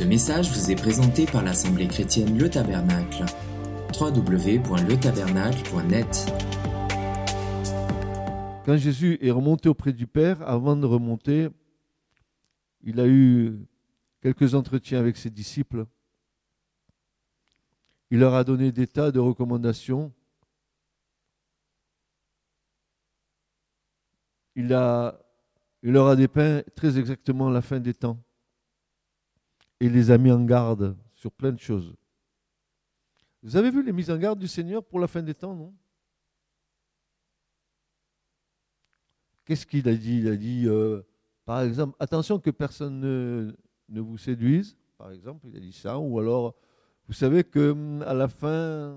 Ce message vous est présenté par l'Assemblée chrétienne Le Tabernacle. www.letabernacle.net Quand Jésus est remonté auprès du Père, avant de remonter, il a eu quelques entretiens avec ses disciples. Il leur a donné des tas de recommandations. Il, a, il leur a dépeint très exactement la fin des temps et les a mis en garde sur plein de choses. Vous avez vu les mises en garde du Seigneur pour la fin des temps, non? Qu'est-ce qu'il a dit? Il a dit, euh, par exemple, attention que personne ne, vous séduise, par exemple, il a dit ça, ou alors, vous savez que hum, à la fin, euh,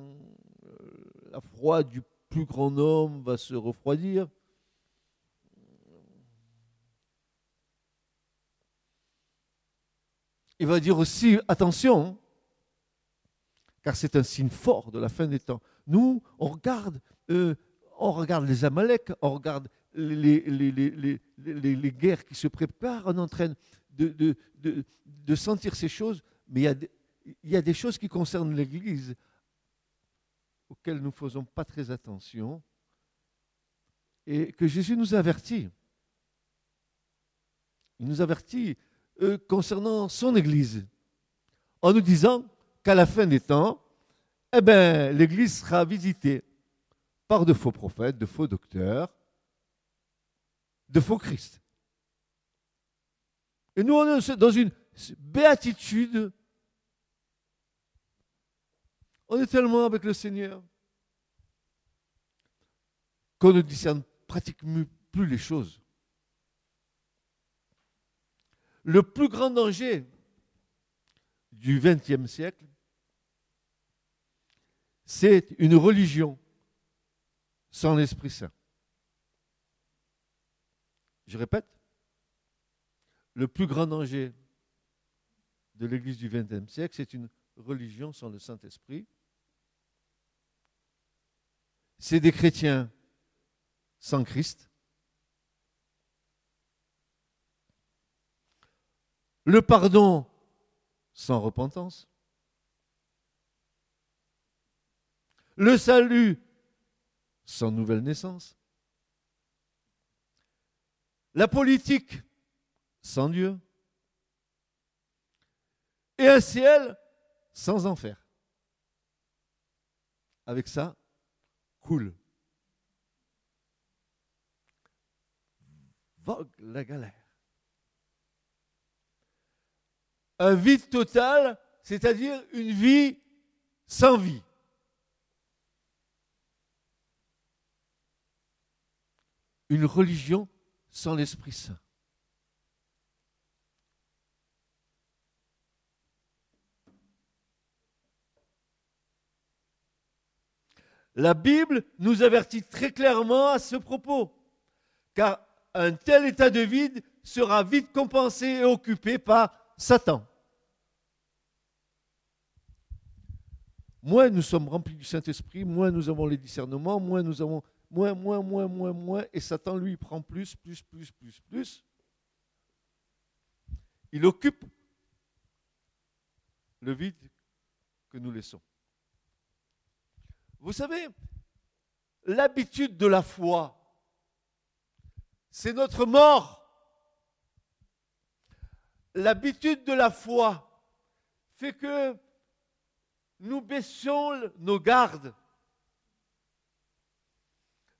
la froide du plus grand homme va se refroidir. Il va dire aussi, attention, car c'est un signe fort de la fin des temps. Nous, on regarde, euh, on regarde les Amaleks, on regarde les, les, guerres qui se préparent, on est en train de, de, sentir ces choses, mais il y, a, il y a des choses qui concernent l'Église auxquelles nous ne faisons pas très attention et que Jésus nous avertit. Il nous avertit euh, concernant son Église, en nous disant qu'à la fin des temps, eh ben, l'Église sera visitée par de faux prophètes, de faux docteurs, de faux Christ. Et nous, on est dans une béatitude. On est tellement avec le Seigneur qu'on ne discerne pratiquement plus les choses le plus grand danger du XXe siècle, c'est une religion sans l'Esprit Saint. Je répète, le plus grand danger de l'Église du XXe siècle, c'est une religion sans le Saint-Esprit. C'est des chrétiens sans Christ. Le pardon sans repentance, le salut sans nouvelle naissance, la politique sans Dieu, et un ciel sans enfer. Avec ça, cool. Vogue la galère. Un vide total, c'est-à-dire une vie sans vie. Une religion sans l'Esprit Saint. La Bible nous avertit très clairement à ce propos, car un tel état de vide sera vite compensé et occupé par Satan. Moins nous sommes remplis du Saint-Esprit, moins nous avons les discernements, moins nous avons moins, moins, moins, moins, moins, et Satan lui prend plus, plus, plus, plus, plus. Il occupe le vide que nous laissons. Vous savez, l'habitude de la foi, c'est notre mort l'habitude de la foi fait que nous baissons nos gardes.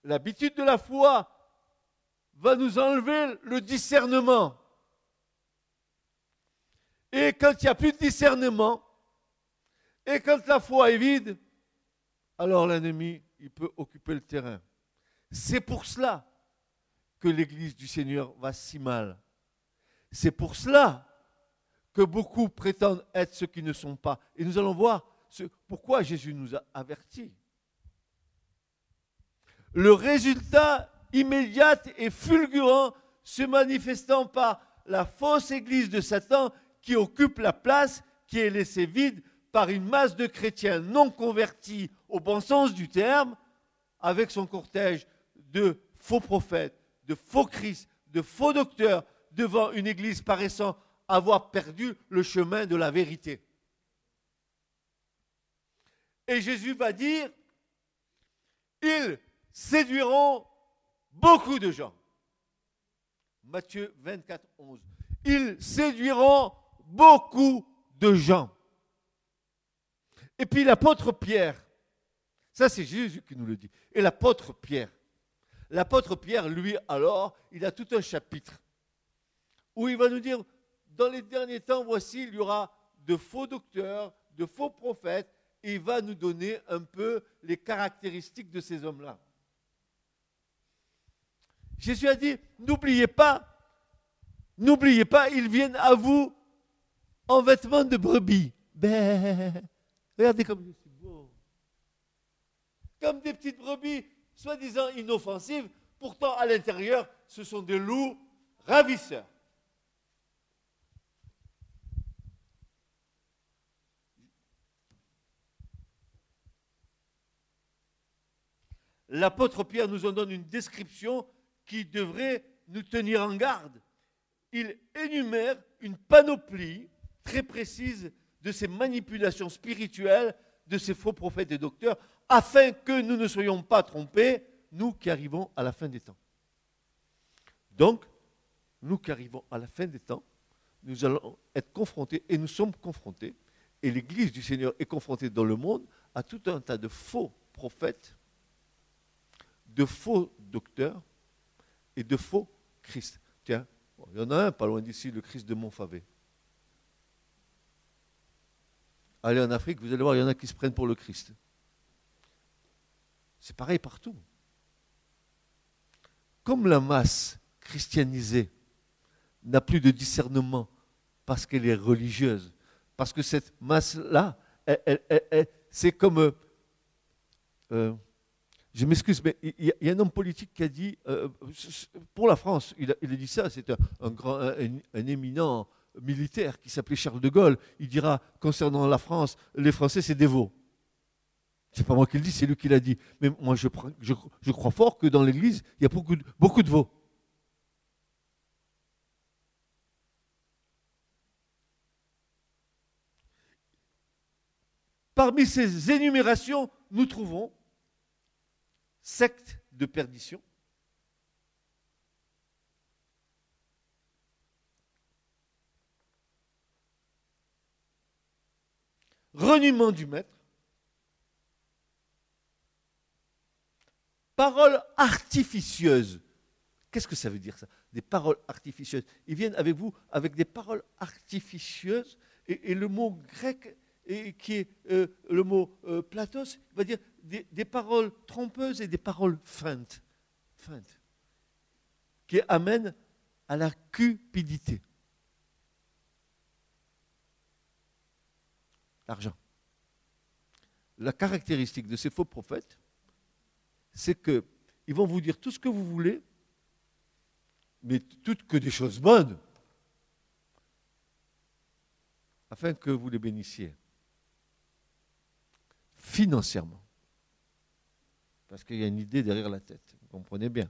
L'habitude de la foi va nous enlever le discernement. Et quand il n'y a plus de discernement, et quand la foi est vide, alors l'ennemi, peut occuper le terrain. C'est pour cela que l'Église du Seigneur va si mal. C'est pour cela que beaucoup prétendent être ce qui ne sont pas. Et nous allons voir pourquoi Jésus nous a avertis. Le résultat immédiat et fulgurant se manifestant par la fausse église de Satan qui occupe la place qui est laissée vide par une masse de chrétiens non convertis au bon sens du terme, avec son cortège de faux prophètes, de faux Christ, de faux docteurs, devant une église paraissant avoir perdu le chemin de la vérité. Et Jésus va dire, ils séduiront beaucoup de gens. Matthieu 24, 11. Ils séduiront beaucoup de gens. Et puis l'apôtre Pierre, ça c'est Jésus qui nous le dit. Et l'apôtre Pierre, l'apôtre Pierre, lui, alors, il a tout un chapitre où il va nous dire, dans les derniers temps, voici, il y aura de faux docteurs, de faux prophètes, il va nous donner un peu les caractéristiques de ces hommes-là. Jésus a dit, n'oubliez pas, n'oubliez pas, ils viennent à vous en vêtements de brebis. Ben, regardez comme je suis beau. Comme des petites brebis, soi-disant inoffensives, pourtant à l'intérieur, ce sont des loups ravisseurs. L'apôtre Pierre nous en donne une description qui devrait nous tenir en garde. Il énumère une panoplie très précise de ces manipulations spirituelles de ces faux prophètes et docteurs, afin que nous ne soyons pas trompés, nous qui arrivons à la fin des temps. Donc, nous qui arrivons à la fin des temps, nous allons être confrontés, et nous sommes confrontés, et l'Église du Seigneur est confrontée dans le monde à tout un tas de faux prophètes, de faux docteurs et de faux Christ. Tiens, il y en a un pas loin d'ici, le Christ de Montfavet. Allez en Afrique, vous allez voir, il y en a qui se prennent pour le Christ. C'est pareil partout. Comme la masse christianisée n'a plus de discernement parce qu'elle est religieuse, parce que cette masse-là, c'est comme... Euh, euh, je m'excuse, mais il y, a un homme politique qui a dit, euh, pour la France, il a, dit ça, c'est un, un éminent militaire qui s'appelait Charles de Gaulle, il dira concernant la France, les Français c'est des veaux. C'est pas moi qui le dis, c'est lui qui l'a dit. Mais moi je, crois fort que dans l'Église, il y a beaucoup de veaux. Parmi ces énumérations, nous trouvons secte de perdition, reniement du maître, paroles artificieuses. Qu'est-ce que ça veut dire ça? Des paroles artificieuses. Ils viennent avec vous avec des paroles artificieuses et, le mot grec qui est euh, le mot euh, platos va dire des, paroles trompeuses et des paroles feintes, feintes qui amènent à la cupidité. l'argent. La caractéristique de ces faux prophètes, c'est qu'ils vont vous dire tout ce que vous voulez, mais toutes que des choses bonnes, afin que vous les bénissiez financièrement. Parce qu'il y a une idée derrière la tête, vous comprenez bien.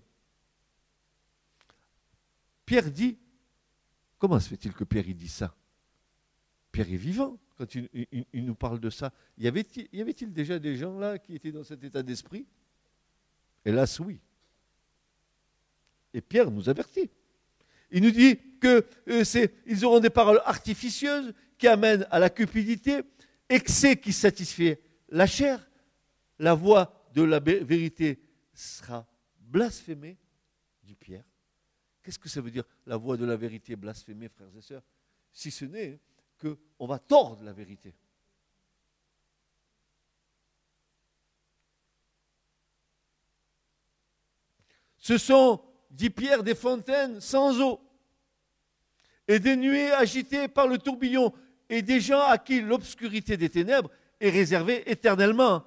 Pierre dit, comment se fait-il que Pierre dit ça? Pierre est vivant quand il, nous parle de ça. Y avait-il déjà des gens là qui étaient dans cet état d'esprit? Hélas, oui. Et Pierre nous avertit. Il nous dit que euh, auront des paroles artificieuses qui amènent à la cupidité, excès qui satisfait la chair. La voix de la vérité sera blasphémée, dit Pierre. Qu'est-ce que ça veut dire, la voix de la vérité blasphémée, frères et sœurs Si ce n'est qu'on va tordre la vérité? Ce sont, dit Pierre, des fontaines sans eau et des nuées agitées par le tourbillon et des gens à qui l'obscurité des ténèbres est réservée éternellement.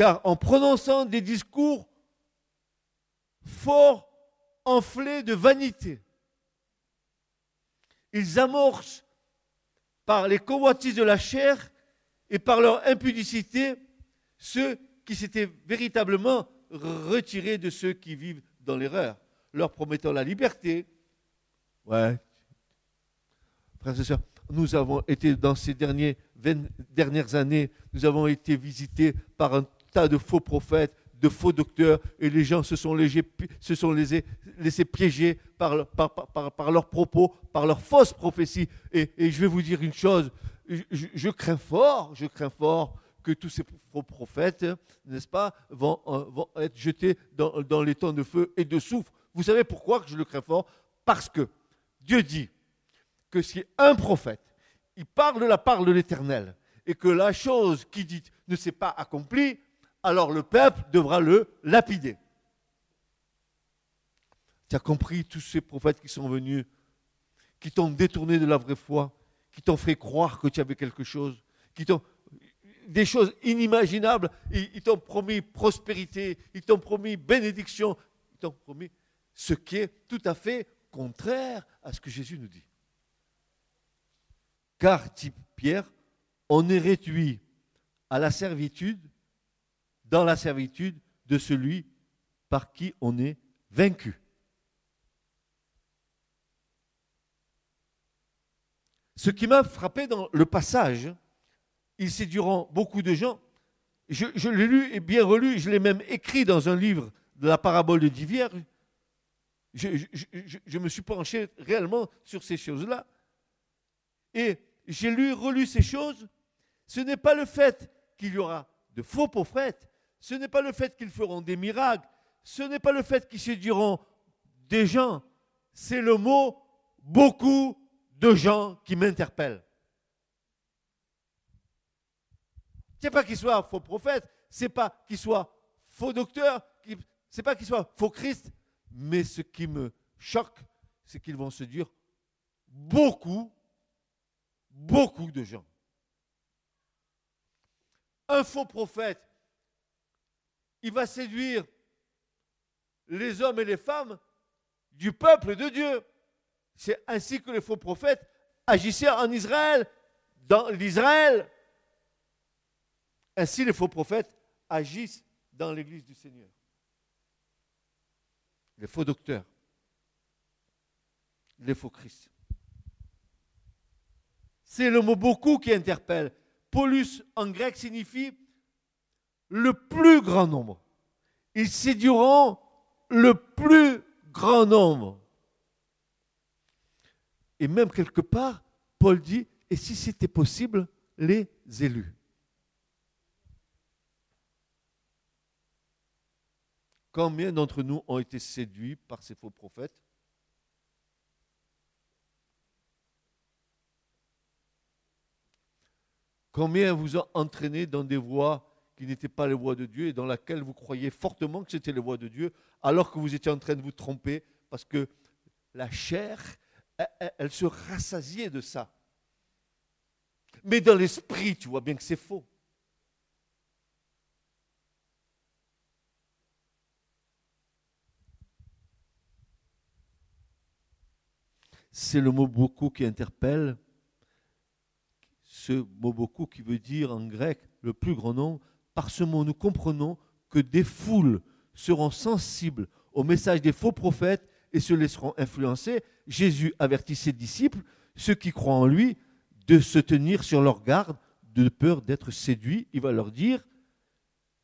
Car en prononçant des discours forts enflés de vanité, ils amorcent par les convoitises de la chair et par leur impudicité ceux qui s'étaient véritablement retirés de ceux qui vivent dans l'erreur, leur promettant la liberté. Ouais, frères et sœurs, nous avons été dans ces dernières années, nous avons été visités par un tas de faux prophètes, de faux docteurs, et les gens se sont, se sont laissés, piéger par, leurs propos, par leurs fausses prophéties. Et, je vais vous dire une chose, je, crains fort, je crains fort que tous ces faux prophètes, n'est-ce pas, vont, euh, vont, être jetés dans, les temps de feu et de soufre. Vous savez pourquoi je le crains fort? Parce que Dieu dit que si un prophète, il parle la part de l'Éternel, et que la chose qu'il dit ne s'est pas accomplie, alors le peuple devra le lapider. Tu as compris tous ces prophètes qui sont venus, qui t'ont détourné de la vraie foi, qui t'ont fait croire que tu avais quelque chose, qui t'ont des choses inimaginables, ils t'ont promis prospérité, ils t'ont promis bénédiction, ils t'ont promis ce qui est tout à fait contraire à ce que Jésus nous dit. Car, dit Pierre, on est réduit à la servitude, dans la servitude de celui par qui on est vaincu. Ce qui m'a frappé dans le passage, il séduiront beaucoup de gens. Je, l'ai lu et bien relu, je l'ai même écrit dans un livre de la parabole de dix vierges. Je, je, me suis penché réellement sur ces choses-là. Et j'ai lu, relu ces choses. Ce n'est pas le fait qu'il y aura de faux prophètes, ce n'est pas le fait qu'ils feront des miracles, ce n'est pas le fait qu'ils séduiront des gens, c'est le mot beaucoup de gens qui m'interpellent. n'est pas qu'ils soient faux prophètes, c'est pas qu'ils soient faux docteurs, c'est pas qu'ils soient faux Christ, mais ce qui me choque, c'est qu'ils vont se dire beaucoup, beaucoup de gens. Un faux prophète, il va séduire les hommes et les femmes du peuple de Dieu. C'est ainsi que les faux prophètes agissaient en Israël, dans l'Israël. Ainsi les faux prophètes agissent dans l'Église du Seigneur les faux docteurs, les faux Christ. C'est le mot beaucoup qui interpelle. Polus en grec signifie le plus grand nombre. Ils séduiront le plus grand nombre. Et même quelque part, Paul dit, et si c'était possible, les élus. Combien d'entre nous ont été séduits par ces faux prophètes? Combien vous ont entraîné dans des voies qui n'étaient pas les voies de Dieu et dans lesquelles vous croyiez fortement que c'était les voies de Dieu, alors que vous étiez en train de vous tromper parce que la chair, elle, elle se rassasiait de ça. Mais dans l'esprit, tu vois bien que c'est faux. c'est le mot beaucoup qui interpelle. Ce mot beaucoup qui veut dire en grec le plus grand nombre. Par ce mot, nous comprenons que des foules seront sensibles au message des faux prophètes et se laisseront influencer. Jésus avertit ses disciples, ceux qui croient en lui, de se tenir sur leur garde de peur d'être séduits. Il va leur dire,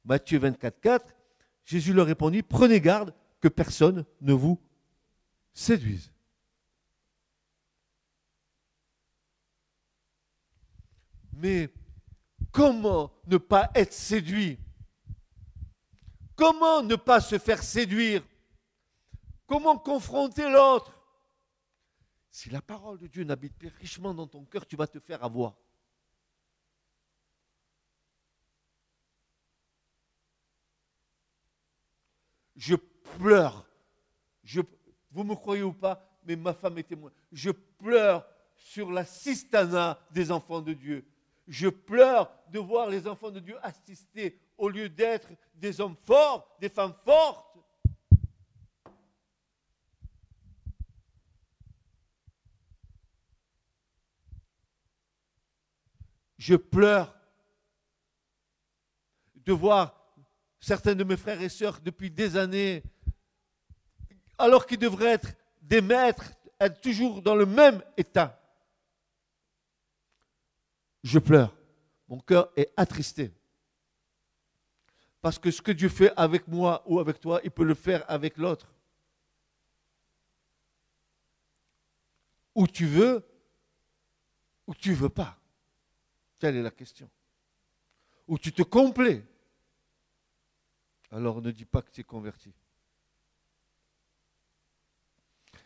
Matthieu 24, 4, Jésus leur répondit, prenez garde que personne ne vous séduise. Mais comment ne pas être séduit? Comment ne pas se faire séduire? Comment confronter l'autre? Si la parole de Dieu n'habite plus richement dans ton cœur, tu vas te faire avoir. Je pleure. Je, vous me croyez ou pas, mais ma femme est témoin. Je pleure sur la cistana des enfants de Dieu. Je pleure de voir les enfants de Dieu assister au lieu d'être des hommes forts, des femmes fortes. Je pleure de voir certains de mes frères et sœurs depuis des années, alors qu'ils devraient être des maîtres, être toujours dans le même état. Je pleure. Mon cœur est attristé. Parce que ce que Dieu fait avec moi ou avec toi, il peut le faire avec l'autre. Où tu veux, ou tu veux pas. Telle est la question. Ou tu te complais. Alors ne dis pas que tu es converti.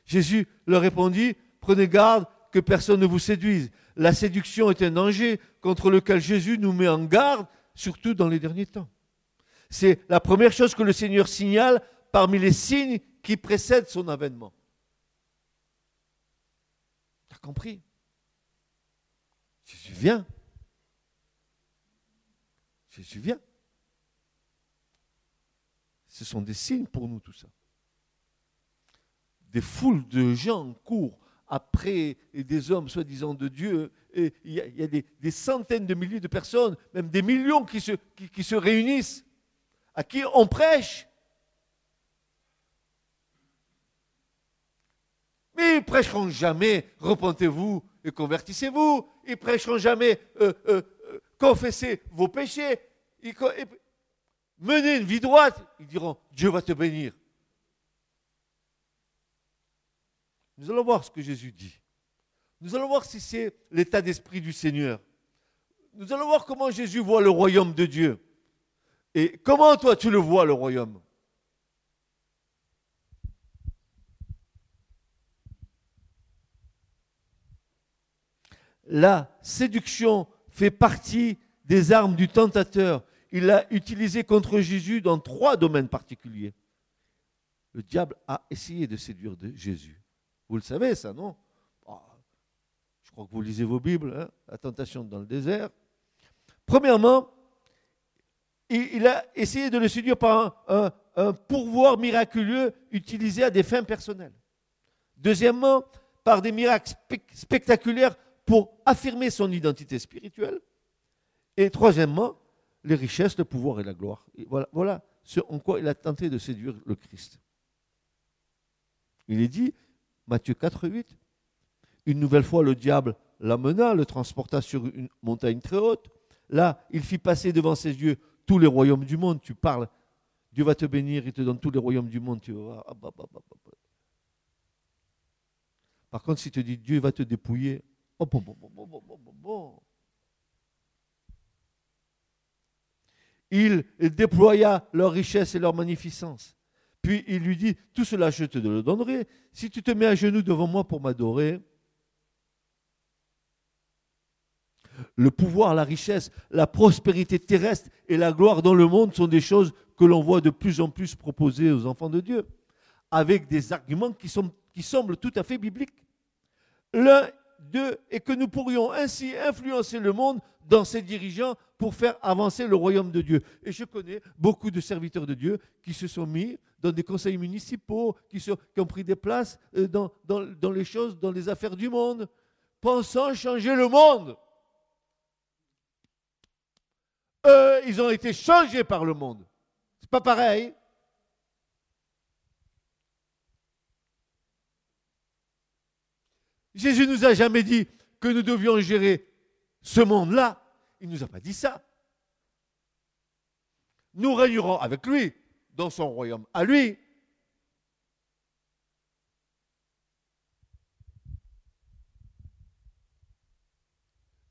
Jésus leur répondit, prenez garde que personne ne vous séduise. La séduction est un danger contre lequel Jésus nous met en garde, surtout dans les derniers temps. C'est la première chose que le Seigneur signale parmi les signes qui précèdent son avènement. Tu as compris? Jésus vient. Jésus vient. Ce sont des signes pour nous tout ça. Des foules de gens courent après des hommes soi-disant de Dieu. Il y a, des, centaines de milliers de personnes, même des millions qui se, réunissent, à qui on prêche. Mais ils prêcheront jamais, repentez-vous et convertissez-vous. Ils prêcheront jamais, euh, euh, euh, confessez vos péchés. menez une vie droite. Ils diront, Dieu va te bénir. Nous allons voir ce que Jésus dit. Nous allons voir si c'est l'état d'esprit du Seigneur. Nous allons voir comment Jésus voit le royaume de Dieu. Et comment toi tu le vois, le royaume? La séduction fait partie des armes du tentateur. Il l'a utilisée contre Jésus dans trois domaines particuliers. Le diable a essayé de séduire Jésus. Vous le savez, ça, non? Ah, Je crois que vous lisez vos Bibles, hein, la tentation dans le désert. Premièrement, il, a essayé de le séduire par un, un pourvoir miraculeux utilisé à des fins personnelles. Deuxièmement, par des miracles spectaculaires pour affirmer son identité spirituelle. Et troisièmement, les richesses, le pouvoir et la gloire. voilà, voilà ce en quoi il a tenté de séduire le Christ. Il est dit, Matthieu 4, 8. Une nouvelle fois, le diable l'amena, le transporta sur une montagne très haute. Là, il fit passer devant ses yeux tous les royaumes du monde. Tu parles, Dieu va te bénir, il te donne tous les royaumes du monde. Tu vas Par contre, s'il te dit Dieu va te dépouiller, oh, il déploya leur richesse et leur magnificence. Puis il lui dit, tout cela je te le donnerai si tu te mets à genoux devant moi pour m'adorer. Le pouvoir, la richesse, la prospérité terrestre et la gloire dans le monde sont des choses que l'on voit de plus en plus proposées aux enfants de Dieu, avec des arguments qui, semblent tout à fait bibliques. L'un d'eux est que nous pourrions ainsi influencer le monde dans ses dirigeants pour faire avancer le royaume de Dieu. Et je connais beaucoup de serviteurs de Dieu qui se sont mis dans des conseils municipaux, qui, ont pris des places euh, dans, dans les choses, dans les affaires du monde, pensant changer le monde. Eux, ils ont été changés par le monde. C'est pas pareil. Jésus nous a jamais dit que nous devions gérer ce monde-là. Il ne nous a pas dit ça. Nous régnerons avec lui dans son royaume à lui.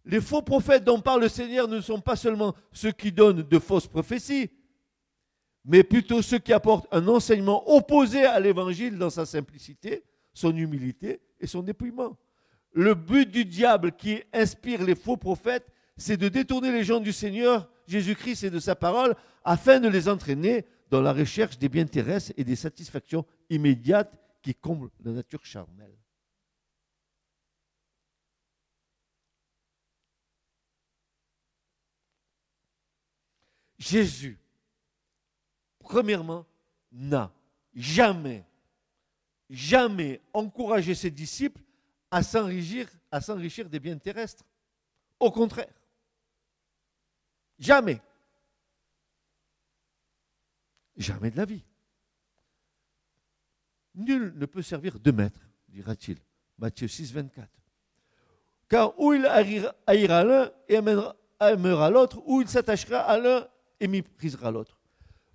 Les faux prophètes dont parle le Seigneur ne sont pas seulement ceux qui donnent de fausses prophéties, mais plutôt ceux qui apportent un enseignement opposé à l'évangile dans sa simplicité, son humilité et son dépouillement. Le but du diable qui inspire les faux prophètes, c'est de détourner les gens du Seigneur Jésus-Christ et de sa parole afin de les entraîner dans la recherche des biens terrestres et des satisfactions immédiates qui comblent la nature charnelle. Jésus, premièrement, n'a jamais, jamais encouragé ses disciples à s'enrichir, à s'enrichir des biens terrestres. Au contraire. Jamais. Jamais de la vie. Nul ne peut servir deux maîtres, dira-t-il. Matthieu 6, 24. Car ou il haïra l'un et aimera l'autre, ou il s'attachera à l'un et méprisera l'autre.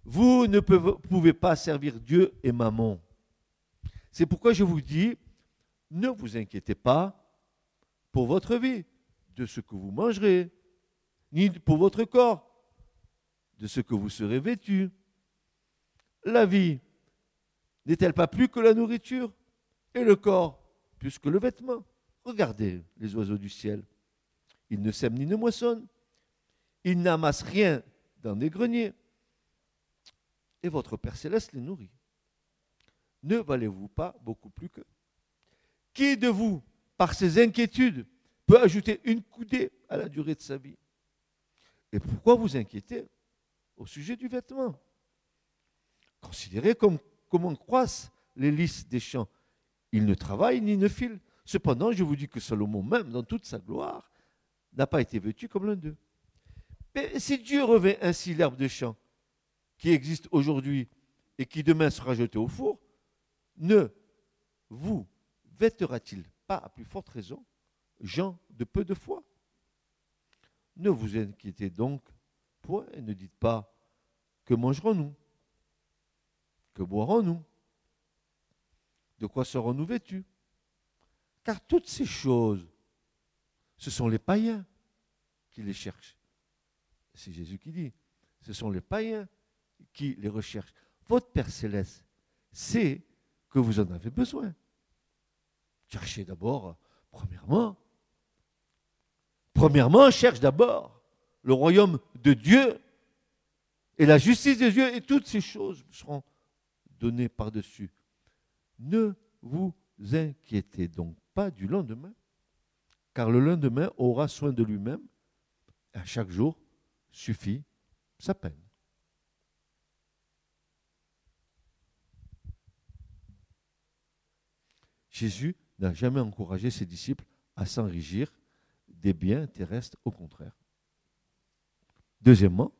Vous ne pouvez pas servir Dieu et Maman. C'est pourquoi je vous dis, ne vous inquiétez pas pour votre vie, de ce que vous mangerez, ni pour votre corps, de ce que vous serez vêtu. La vie n'est-elle pas plus que la nourriture et le corps plus que le vêtement? Regardez les oiseaux du ciel. Ils ne sèment ni ne moissonnent. Ils n'amassent rien dans des greniers. Et votre Père céleste les nourrit. Ne valez-vous pas beaucoup plus que Qui de vous, par ses inquiétudes, peut ajouter une coudée à la durée de sa vie? Et pourquoi vous inquiétez au sujet du vêtement? Considérez comme, comment croissent les lys des champs. Ils ne travaillent ni ne filent. Cependant, je vous dis que Salomon même, dans toute sa gloire, n'a pas été vêtu comme l'un d'eux. Mais si Dieu revêt ainsi l'herbe de champ, qui existe aujourd'hui et qui demain sera jetée au four, ne vous vêtera-t-il pas à plus forte raison, gens de peu de foi? Ne vous inquiétez donc point et ne dites pas que mangerons-nous Que boirons-nous? De quoi serons-nous vêtus? Car toutes ces choses, ce sont les païens qui les cherchent. C'est Jésus qui dit, ce sont les païens qui les recherchent. Votre Père céleste sait que vous en avez besoin. Cherchez d'abord, premièrement, premièrement, cherche d'abord le royaume de Dieu et la justice de Dieu et toutes ces choses seront données par-dessus. Ne vous inquiétez donc pas du lendemain, car le lendemain aura soin de lui-même. À chaque jour suffit sa peine. Jésus n'a jamais encouragé ses disciples à s'enrichir des biens terrestres, au contraire. Deuxièmement,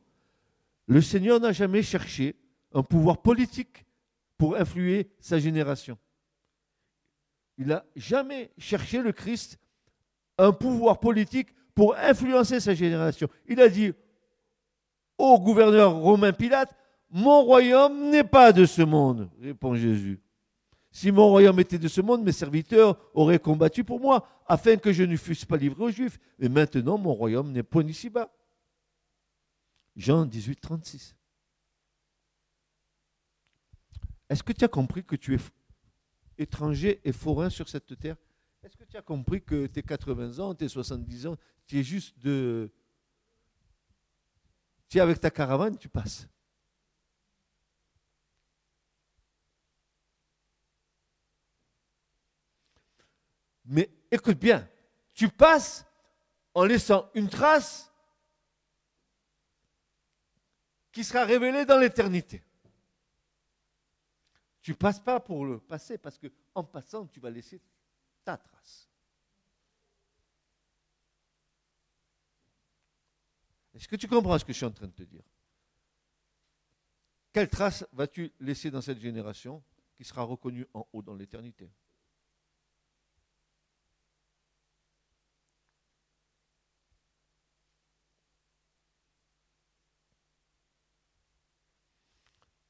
le Seigneur n'a jamais cherché un pouvoir politique pour influer sa génération. Il n'a jamais cherché le Christ un pouvoir politique pour influencer sa génération. Il a dit au gouverneur romain Pilate, mon royaume n'est pas de ce monde, répond Jésus. Si mon royaume était de ce monde, mes serviteurs auraient combattu pour moi, afin que je ne fusse pas livré aux Juifs. Mais maintenant, mon royaume n'est point ici-bas. Jean 18, 36. Est-ce que tu as compris que tu es étranger et forain sur cette terre? Est-ce que tu as compris que tes 80 ans, tes 70 ans, tu es juste de... Tu es avec ta caravane, tu passes? Mais écoute bien, tu passes en laissant une trace qui sera révélée dans l'éternité. Tu ne passes pas pour le passé parce que en passant, tu vas laisser ta trace. Est-ce que tu comprends ce que je suis en train de te dire? Quelle trace vas-tu laisser dans cette génération qui sera reconnue en haut dans l'éternité?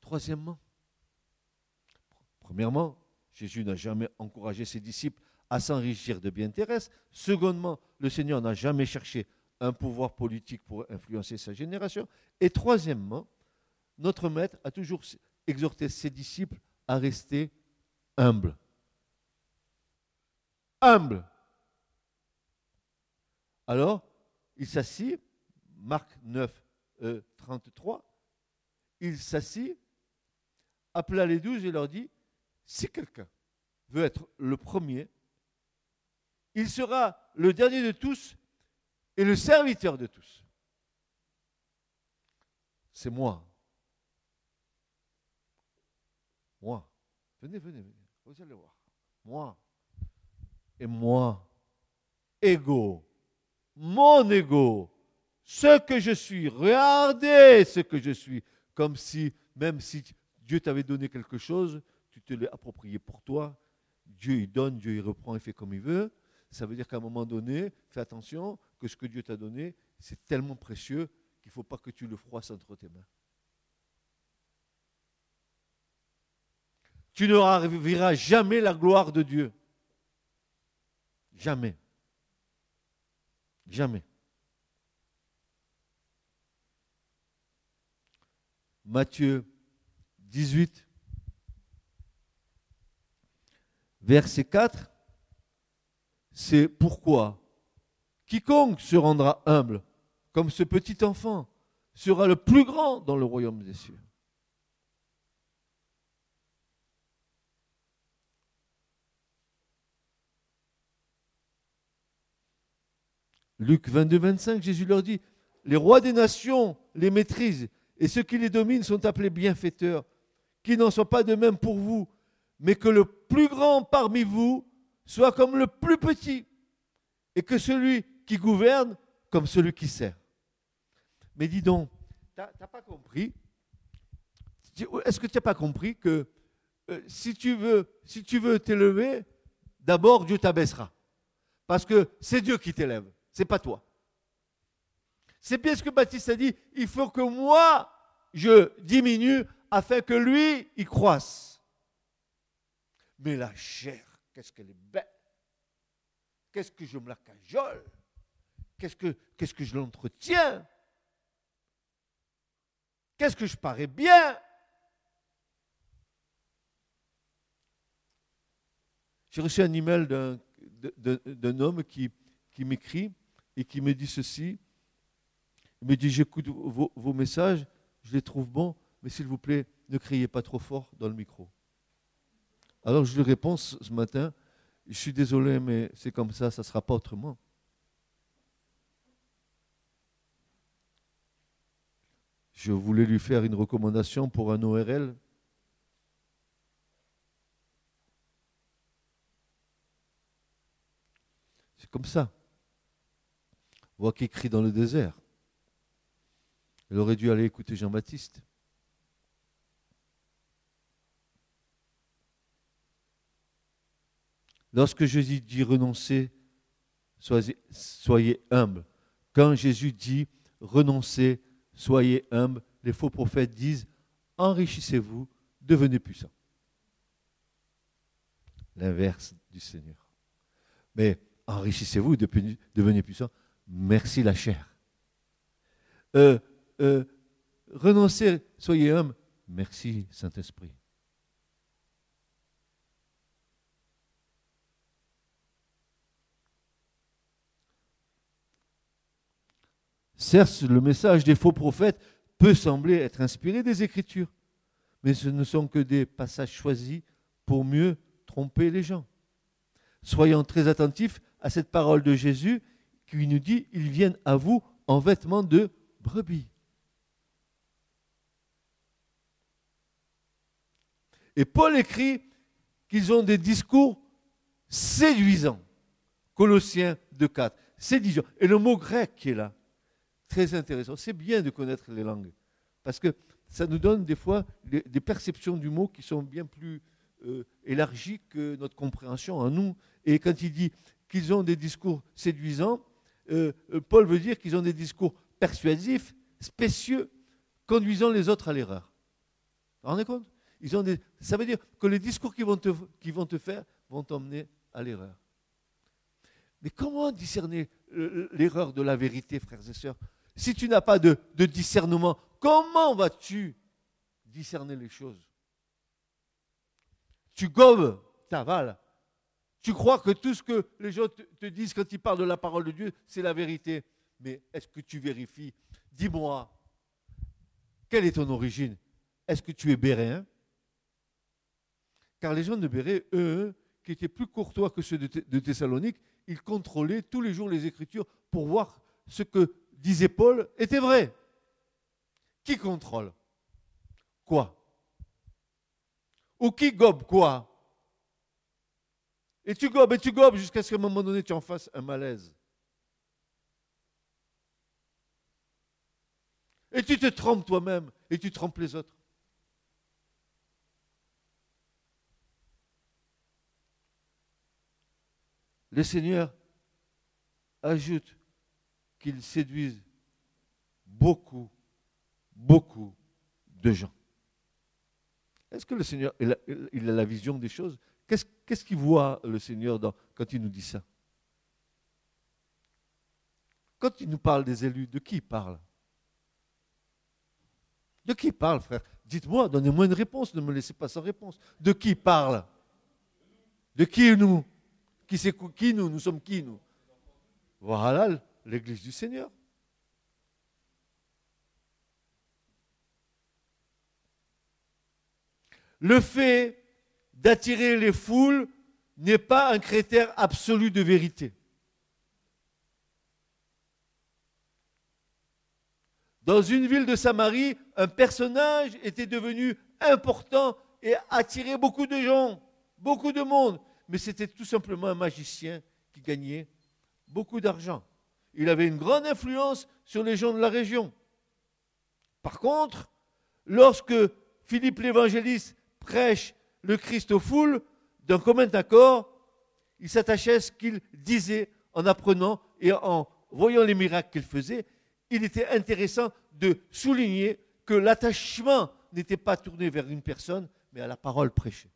Troisièmement, Premièrement, Jésus n'a jamais encouragé ses disciples à s'enrichir de biens terrestres. Secondement, le Seigneur n'a jamais cherché un pouvoir politique pour influencer sa génération. Et troisièmement, notre Maître a toujours exhorté ses disciples à rester humbles. Humbles. Alors, il s'assit, Marc 9, 33, euh, il s'assit, appela les douze et leur dit, si quelqu'un veut être le premier, il sera le dernier de tous et le serviteur de tous. C'est moi. Moi. Venez, venez, venez. Vous allez voir. Moi. Et moi. Ego. Mon ego. Ce que je suis. Regardez ce que je suis. Comme si, même si Dieu t'avait donné quelque chose, tu te l'es approprié pour toi. Dieu il donne, Dieu il reprend, il fait comme il veut. ça veut dire qu'à un moment donné, fais attention que ce que Dieu t'a donné, c'est tellement précieux qu'il ne faut pas que tu le froisses entre tes mains. Tu ne verras jamais la gloire de Dieu. Jamais. Jamais. Matthieu 18, verset 4, c'est pourquoi quiconque se rendra humble, comme ce petit enfant, sera le plus grand dans le royaume des cieux. Luc 22, 25, Jésus leur dit, les rois des nations les maîtrisent, et ceux qui les dominent sont appelés bienfaiteurs, qui n'en soient pas de même pour vous, mais que le plus grand parmi vous soit comme le plus petit, et que celui qui gouverne comme celui qui sert. Mais dis donc, tu n'as pas compris? Est-ce que tu n'as pas compris que euh, si tu veux si tu t'élever, d'abord Dieu t'abaissera. Parce que c'est Dieu qui t'élève, c'est pas toi. C'est bien ce que Baptiste a dit, il faut que moi je diminue afin que lui il croisse. Mais la chair, qu'est-ce qu'elle est belle. Qu'est-ce que je me la cajole Qu'est-ce que, je l'entretiens Qu'est-ce que je parais bien J'ai reçu un email d'un, homme qui, m'écrit et qui me dit ceci. Il me dit, j'écoute vos messages, je les trouve bons, mais s'il vous plaît, ne criez pas trop fort dans le micro. Alors je lui réponds ce matin, je suis désolé, mais c'est comme ça, ça ne sera pas autrement. Je voulais lui faire une recommandation pour un ORL. C'est comme ça. Voix qui crie dans le désert. Elle aurait dû aller écouter Jean-Baptiste. Lorsque Jésus dit renoncer, soyez, humble. Quand Jésus dit renoncez, soyez humble, les faux prophètes disent enrichissez-vous, devenez puissants. L'inverse du Seigneur. Mais enrichissez-vous, devenez puissants. Merci la chair. Euh, euh, renoncez, soyez humble. Merci Saint-Esprit. Certes, le message des faux prophètes peut sembler être inspiré des Écritures, mais ce ne sont que des passages choisis pour mieux tromper les gens. Soyons très attentifs à cette parole de Jésus qui nous dit, ils viennent à vous en vêtements de brebis. Et Paul écrit qu'ils ont des discours séduisants. Colossiens 2.4. Séduisants. Et le mot grec qui est là, très intéressant. C'est bien de connaître les langues, parce que ça nous donne des fois des, perceptions du mot qui sont bien plus euh, élargies que notre compréhension en nous. Et quand il dit qu'ils ont des discours séduisants, euh, euh, Paul veut dire qu'ils ont des discours persuasifs, spécieux, conduisant les autres à l'erreur. Vous vous rendez compte? Ça veut dire que les discours qu'ils vont te, vont te faire vont t'emmener à l'erreur. Mais comment discerner l'erreur de la vérité, frères et sœurs? Si tu n'as pas de, discernement, comment vas-tu discerner les choses? Tu gobes, avales. Tu crois que tout ce que les gens te, disent quand ils parlent de la parole de Dieu, c'est la vérité. Mais est-ce que tu vérifies? Dis-moi, quelle est ton origine? Est-ce que tu es béréen? Car les gens de Béré, eux, qui étaient plus courtois que ceux de Thessalonique, ils contrôlaient tous les jours les Écritures pour voir ce que disait Paul, était vrai. Qui contrôle Quoi? Ou qui gobe quoi? Et tu gobes et tu gobes jusqu'à ce qu'à un moment donné tu en fasses un malaise. Et tu te trompes toi-même et tu trompes les autres. Le Seigneur ajoute qu'ils séduisent beaucoup, beaucoup de gens. Est-ce que le Seigneur, il a, la vision des choses? Qu'est-ce qu'il voit le Seigneur quand il nous dit ça? Quand il nous parle des élus, de qui il parle? De qui il parle, frère? Dites-moi, donnez-moi une réponse, ne me laissez pas sans réponse. De qui il parle? De qui nous? Qui qui nous? Nous sommes qui nous? Voilà l'Église du Seigneur. Le fait d'attirer les foules n'est pas un critère absolu de vérité. Dans une ville de Samarie, un personnage était devenu important et attirait beaucoup de gens, beaucoup de monde. Mais c'était tout simplement un magicien qui gagnait beaucoup d'argent. Il avait une grande influence sur les gens de la région. Par contre, lorsque Philippe l'évangéliste prêche le Christ aux foules, d'un commun accord, il s'attachait à ce qu'il disait en apprenant et en voyant les miracles qu'il faisait. Il était intéressant de souligner que l'attachement n'était pas tourné vers une personne, mais à la parole prêchée.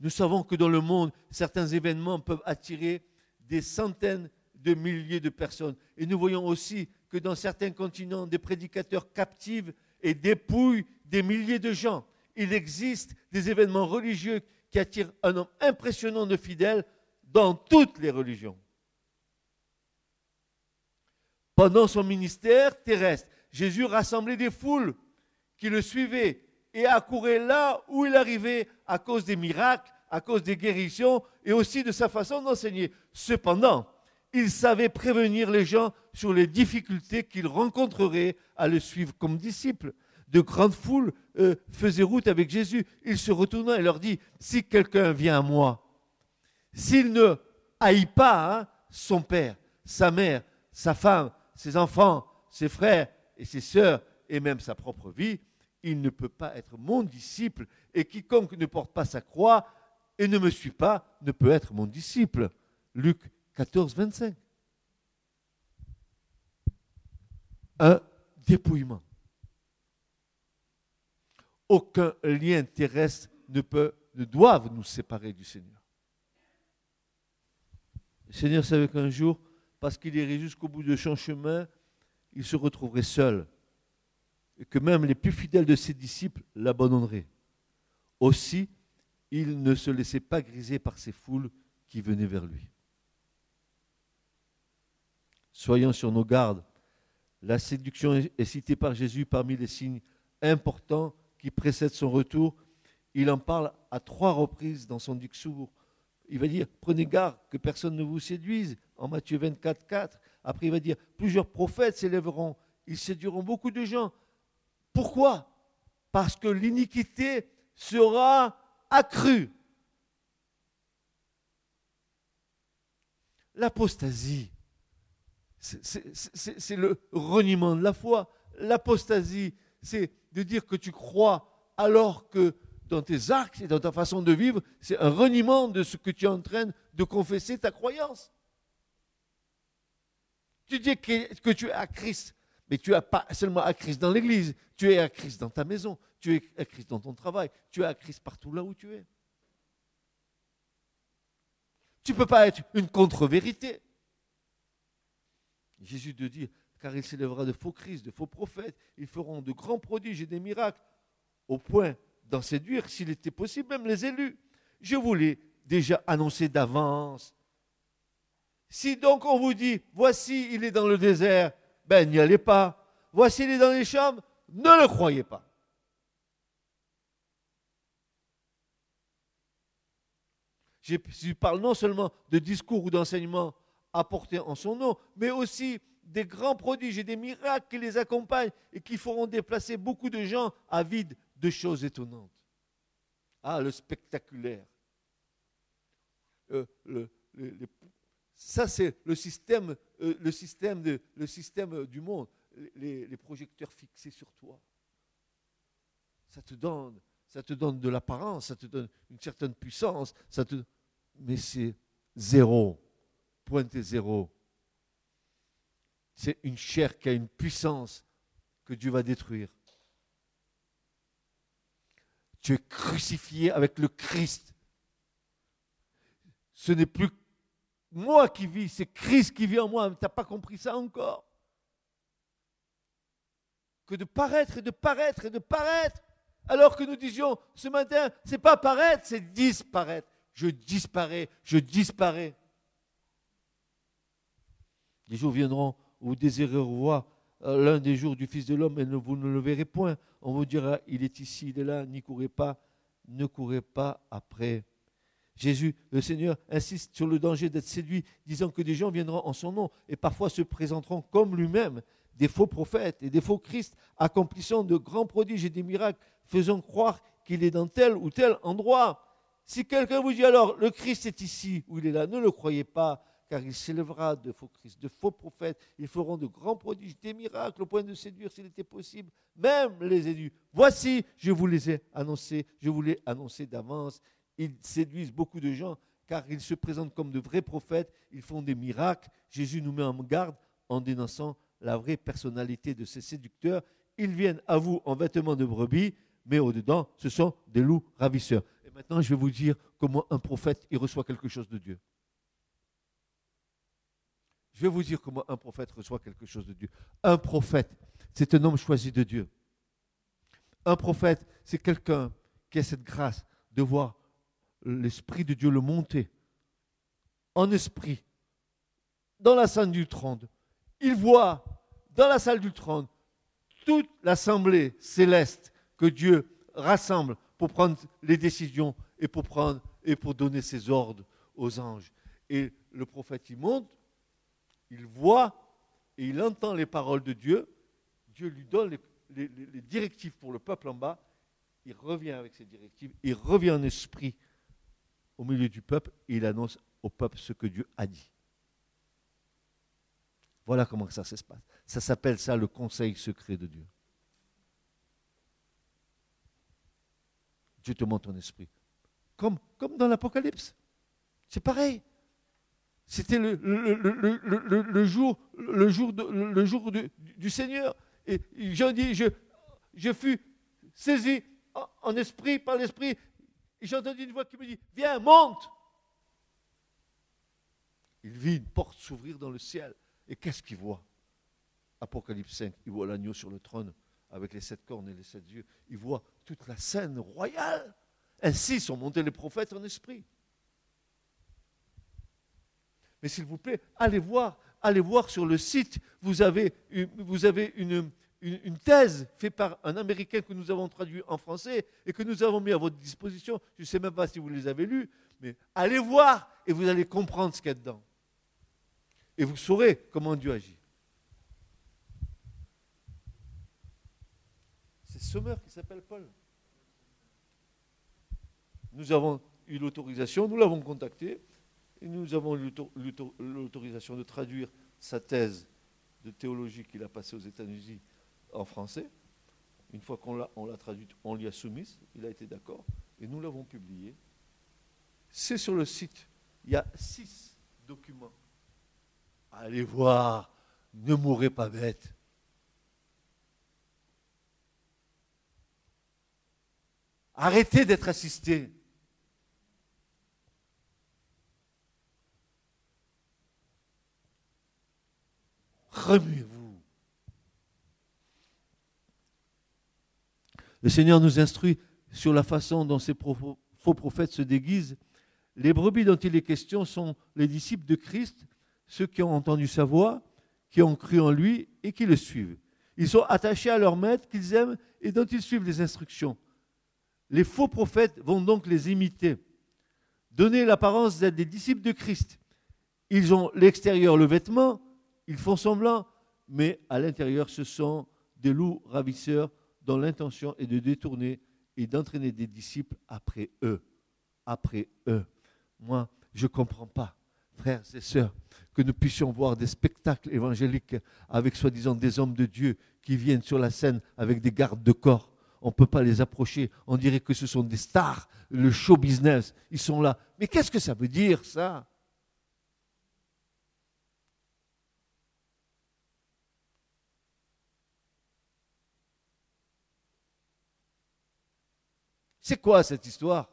Nous savons que dans le monde, certains événements peuvent attirer des centaines de milliers de personnes. Et nous voyons aussi que dans certains continents, des prédicateurs captivent et dépouillent des milliers de gens. Il existe des événements religieux qui attirent un nombre impressionnant de fidèles dans toutes les religions. Pendant son ministère terrestre, Jésus rassemblait des foules qui le suivaient et accourait là où il arrivait à cause des miracles, à cause des guérisons et aussi de sa façon d'enseigner. Cependant, il savait prévenir les gens sur les difficultés qu'ils rencontreraient à le suivre comme disciple de grandes foules euh, faisaient route avec Jésus. Il se retourna et leur dit, si quelqu'un vient à moi, s'il ne haït pas hein, son père, sa mère, sa femme, ses enfants, ses frères et ses sœurs, et même sa propre vie, il ne peut pas être mon disciple. Et quiconque ne porte pas sa croix et ne me suit pas ne peut être mon disciple. Luc 14, 25. Un dépouillement aucun lien terrestre ne peut, ne doivent nous séparer du Seigneur. Le Seigneur savait qu'un jour, parce qu'il irait jusqu'au bout de son chemin, il se retrouverait seul. Et que même les plus fidèles de ses disciples l'abandonneraient. Aussi, il ne se laissait pas griser par ces foules qui venaient vers lui. Soyons sur nos gardes. La séduction est citée par Jésus parmi les signes importants qui précède son retour, il en parle à trois reprises dans son discours. Il va dire Prenez garde que personne ne vous séduise, en Matthieu 24, 4. Après, il va dire Plusieurs prophètes s'élèveront, ils séduiront beaucoup de gens. Pourquoi? Parce que l'iniquité sera accrue. L'apostasie, c'est le reniement de la foi. L'apostasie, c'est de dire que tu crois alors que dans tes actes et dans ta façon de vivre, c'est un reniement de ce que tu es en train de confesser ta croyance. Tu dis que, tu es à Christ, mais tu n'es pas seulement à Christ dans l'église, tu es à Christ dans ta maison, tu es à Christ dans ton travail, tu es à Christ partout là où tu es. Tu ne peux pas être une contre-vérité. Jésus te dit, car il s'élèvera de faux Christ, de faux prophètes. Ils feront de grands prodiges et des miracles, au point d'en séduire, s'il était possible, même les élus. Je vous l'ai déjà annoncé d'avance. Si donc on vous dit, voici, il est dans le désert, ben n'y allez pas. Voici, il est dans les chambres, ne le croyez pas. Je parle non seulement de discours ou d'enseignements apportés en son nom, mais aussi des grands prodiges et des miracles qui les accompagnent et qui feront déplacer beaucoup de gens avides de choses étonnantes. Ah, le spectaculaire. Euh, ça, c'est le système, euh, le, système système du monde. Les, projecteurs fixés sur toi. Ça te donne, ça te donne de l'apparence, ça te donne une certaine puissance, ça te, mais c'est zéro pointé zéro. C'est une chair qui a une puissance que Dieu va détruire. Tu es crucifié avec le Christ. Ce n'est plus moi qui vis, c'est Christ qui vit en moi. Tu n'as pas compris ça encore? Que de paraître et de paraître et de paraître. Alors que nous disions ce matin, c'est pas paraître, c'est disparaître. Je disparais, je disparais. Les jours viendront où vous désirez revoir euh, l'un des jours du Fils de l'homme et vous ne le verrez point. On vous dira, il est ici, il est là, n'y courez pas, ne courez pas après. Jésus, le Seigneur, insiste sur le danger d'être séduit, disant que des gens viendront en son nom et parfois se présenteront comme lui-même, des faux prophètes et des faux Christ, accomplissant de grands prodiges et des miracles, faisant croire qu'il est dans tel ou tel endroit. Si quelqu'un vous dit alors, le Christ est ici ou il est là, ne le croyez pas, car il s'élèvera de faux Christ, de faux prophètes. Ils feront de grands prodiges, des miracles, au point de séduire, s'il était possible, même les élus. Voici, je vous les ai annoncés, je vous l'ai annoncé d'avance. Ils séduisent beaucoup de gens, car ils se présentent comme de vrais prophètes, ils font des miracles. Jésus nous met en garde en dénonçant la vraie personnalité de ces séducteurs. Ils viennent à vous en vêtements de brebis, mais au-dedans, ce sont des loups ravisseurs. Et maintenant, je vais vous dire comment un prophète, reçoit quelque chose de Dieu. Je vais vous dire comment un prophète reçoit quelque chose de Dieu. Un prophète, c'est un homme choisi de Dieu. Un prophète, c'est quelqu'un qui a cette grâce de voir l'Esprit de Dieu le monter en esprit dans la salle du trône. Il voit dans la salle du trône toute l'assemblée céleste que Dieu rassemble pour prendre les décisions et pour prendre et pour donner ses ordres aux anges. Et le prophète, il monte il voit et il entend les paroles de Dieu. Dieu lui donne les, directives pour le peuple en bas. Il revient avec ces directives. Il revient en esprit au milieu du peuple il annonce au peuple ce que Dieu a dit. Voilà comment ça se passe. Ça s'appelle ça le conseil secret de Dieu. Dieu te montre ton esprit. Comme, comme dans l'Apocalypse. C'est pareil. C'était le, jour, le jour, jour du Seigneur. Et Jean dit, je, je fus saisi en, esprit, par l'esprit. Et j'ai entendu une voix qui me dit, viens, monte. Il vit une porte s'ouvrir dans le ciel. Et qu'est-ce qu'il voit? Apocalypse 5, il voit l'agneau sur le trône avec les sept cornes et les sept yeux. Il voit toute la scène royale. Ainsi sont montés les prophètes en esprit. Mais s'il vous plaît, allez voir, allez voir sur le site, vous avez, vous avez une, une, thèse faite par un Américain que nous avons traduit en français et que nous avons mis à votre disposition. Je ne sais même pas si vous les avez lus, mais allez voir et vous allez comprendre ce qu'il y a dedans. Et vous saurez comment Dieu agit. C'est Sommer qui s'appelle Paul. Nous avons eu l'autorisation, nous l'avons contacté, et nous avons l'autorisation de traduire sa thèse de théologie qu'il a passée aux États-Unis en français. Une fois qu'on l'a, traduite, on l'y a soumise, il a été d'accord, et nous l'avons publiée. C'est sur le site. Il y a six documents. Allez voir, ne mourrez pas bête. Arrêtez d'être assisté. Le Seigneur nous instruit sur la façon dont ces faux prophètes se déguisent. Les brebis dont il est question sont les disciples de Christ, ceux qui ont entendu sa voix, qui ont cru en lui et qui le suivent. Ils sont attachés à leur maître qu'ils aiment et dont ils suivent les instructions. Les faux prophètes vont donc les imiter, donner l'apparence d'être des disciples de Christ. Ils ont l'extérieur, le vêtement, ils font semblant, mais à l'intérieur, ce sont des loups ravisseurs dont l'intention est de détourner et d'entraîner des disciples après eux. Après eux. Moi, je ne comprends pas, frères et sœurs, que nous puissions voir des spectacles évangéliques avec soi-disant des hommes de Dieu qui viennent sur la scène avec des gardes de corps. On ne peut pas les approcher. On dirait que ce sont des stars, le show business. Ils sont là. Mais qu'est-ce que ça veut dire, ça? C'est quoi cette histoire?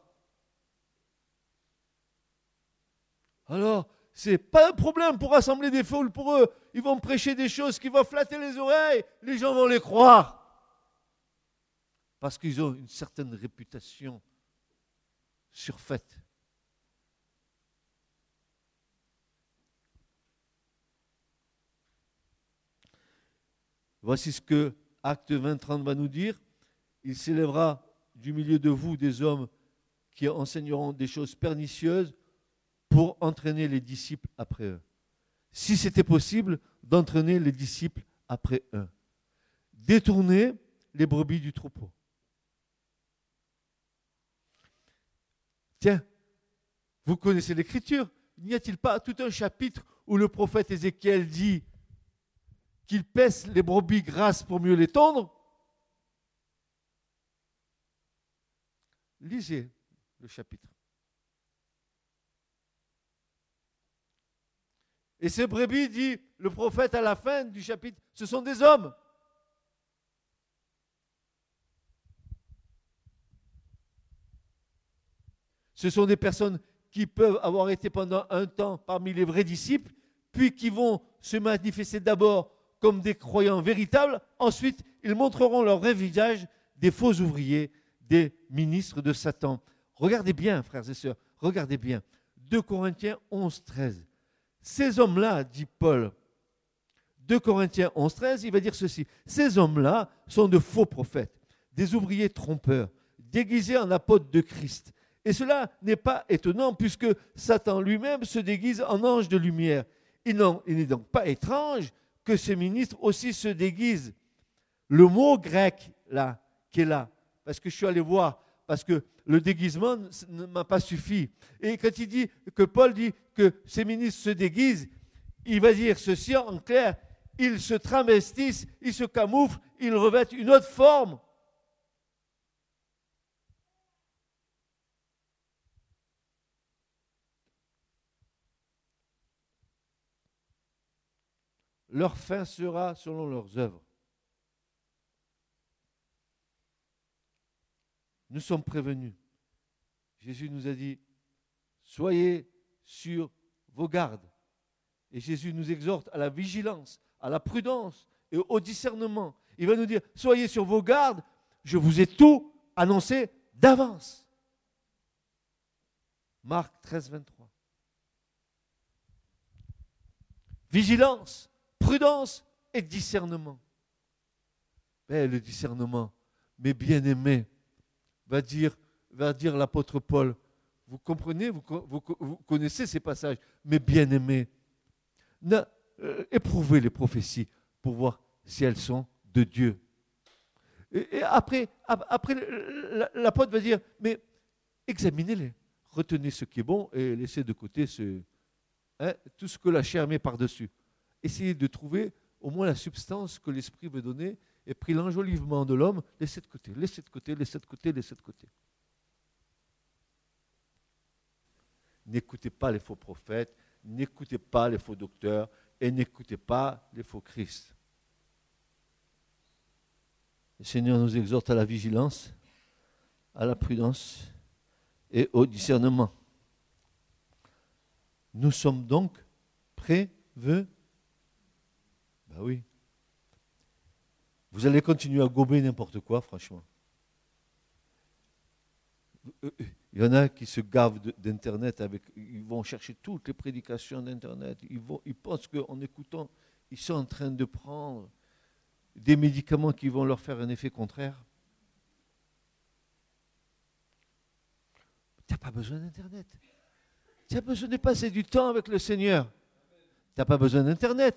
Alors, c'est pas un problème pour rassembler des foules pour eux. Ils vont prêcher des choses qui vont flatter les oreilles. Les gens vont les croire. Parce qu'ils ont une certaine réputation surfaite. Voici ce que Acte 20, 30 va nous dire. Il s'élèvera du milieu de vous des hommes qui enseigneront des choses pernicieuses pour entraîner les disciples après eux. Si c'était possible, d'entraîner les disciples après eux. Détourner les brebis du troupeau. Tiens, vous connaissez l'Écriture. N'y a-t-il pas tout un chapitre où le prophète Ézéchiel dit qu'il pèse les brebis grasses pour mieux les tondre Lisez le chapitre. Et ces brebis, dit le prophète à la fin du chapitre, ce sont des hommes. Ce sont des personnes qui peuvent avoir été pendant un temps parmi les vrais disciples, puis qui vont se manifester d'abord comme des croyants véritables, ensuite ils montreront leur vrai visage des faux ouvriers, des ministres de Satan. Regardez bien, frères et sœurs, regardez bien. 2 Corinthiens 11, 13. Ces hommes-là, dit Paul, 2 Corinthiens 11, 13, il va dire ceci. Ces hommes-là sont de faux prophètes, des ouvriers trompeurs, déguisés en apôtres de Christ. Et cela n'est pas étonnant puisque Satan lui-même se déguise en ange de lumière. Il n'est donc pas étrange que ces ministres aussi se déguisent. Le mot grec, là, qui est là, parce que je suis allé voir, parce que le déguisement ne m'a pas suffi. Et quand il dit que Paul dit que ces ministres se déguisent, il va dire ceci en clair, ils se travestissent, ils se camouflent, ils revêtent une autre forme. Leur fin sera selon leurs œuvres. Nous sommes prévenus. Jésus nous a dit, soyez sur vos gardes. Et Jésus nous exhorte à la vigilance, à la prudence et au discernement. Il va nous dire, soyez sur vos gardes, je vous ai tout annoncé d'avance. Marc 13, 23. Vigilance, prudence et discernement. Mais le discernement, mes bien-aimés, va dire, va dire l'apôtre Paul. Vous comprenez, vous, connaissez ces passages, mes bien-aimés. Euh, éprouvez les prophéties pour voir si elles sont de Dieu. Et, après, après l'apôtre va dire, mais examinez-les, retenez ce qui est bon et laissez de côté ce, hein, tout ce que la chair met par-dessus. Essayez de trouver au moins la substance que l'Esprit veut donner et pris l'enjolivement de l'homme, laissez de côté, laissez de côté, laissez de côté, laissez de côté. N'écoutez pas les faux prophètes, n'écoutez pas les faux docteurs et n'écoutez pas les faux Christ. Le Seigneur nous exhorte à la vigilance, à la prudence et au discernement. Nous sommes donc prévenus. Ben oui. Vous allez continuer à gober n'importe quoi, franchement. Il y en a qui se gavent d'Internet avec. Ils vont chercher toutes les prédications d'Internet. Ils, ils pensent qu'en écoutant, ils sont en train de prendre des médicaments qui vont leur faire un effet contraire. Tu n'as pas besoin d'Internet. Tu as besoin de passer du temps avec le Seigneur. Tu n'as pas besoin d'Internet.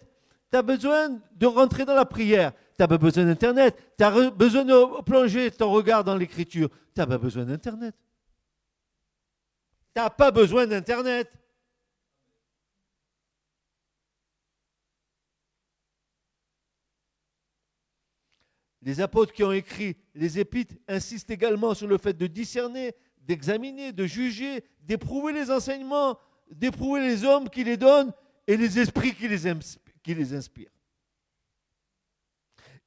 Tu as besoin de rentrer dans la prière. Tu n'as pas besoin d'Internet. Tu as besoin de plonger ton regard dans l'écriture. Tu n'as pas besoin d'Internet. Tu n'as pas besoin d'Internet. Les apôtres qui ont écrit les épîtres insistent également sur le fait de discerner, d'examiner, de juger, d'éprouver les enseignements, d'éprouver les hommes qui les donnent et les esprits qui les, qui les inspirent.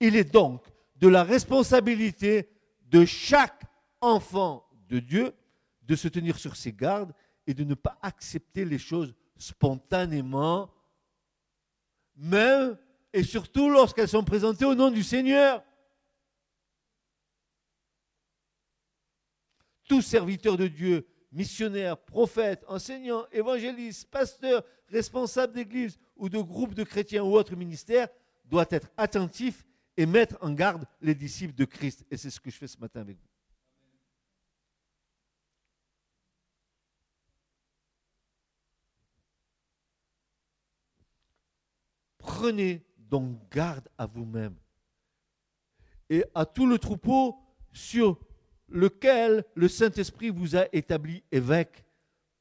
Il est donc de la responsabilité de chaque enfant de Dieu, de se tenir sur ses gardes et de ne pas accepter les choses spontanément, même et surtout lorsqu'elles sont présentées au nom du Seigneur. Tout serviteur de Dieu, missionnaire, prophète, enseignant, évangéliste, pasteur, responsable d'église ou de groupe de chrétiens ou autre ministère doit être attentif et mettre en garde les disciples de Christ. Et c'est ce que je fais ce matin avec vous. Prenez donc garde à vous-même et à tout le troupeau sur lequel le Saint-Esprit vous a établi évêque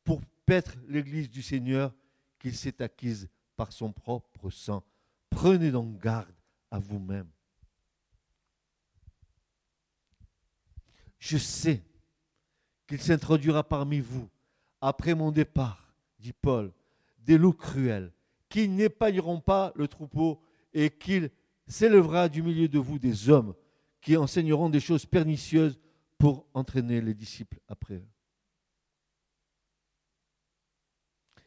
pour paître l'Église du Seigneur qu'il s'est acquise par son propre sang. Prenez donc garde à vous-même. Je sais qu'il s'introduira parmi vous, après mon départ, dit Paul, des loups cruels, qui n'épargneront pas le troupeau et qu'il s'élèvera du milieu de vous des hommes qui enseigneront des choses pernicieuses pour entraîner les disciples après eux.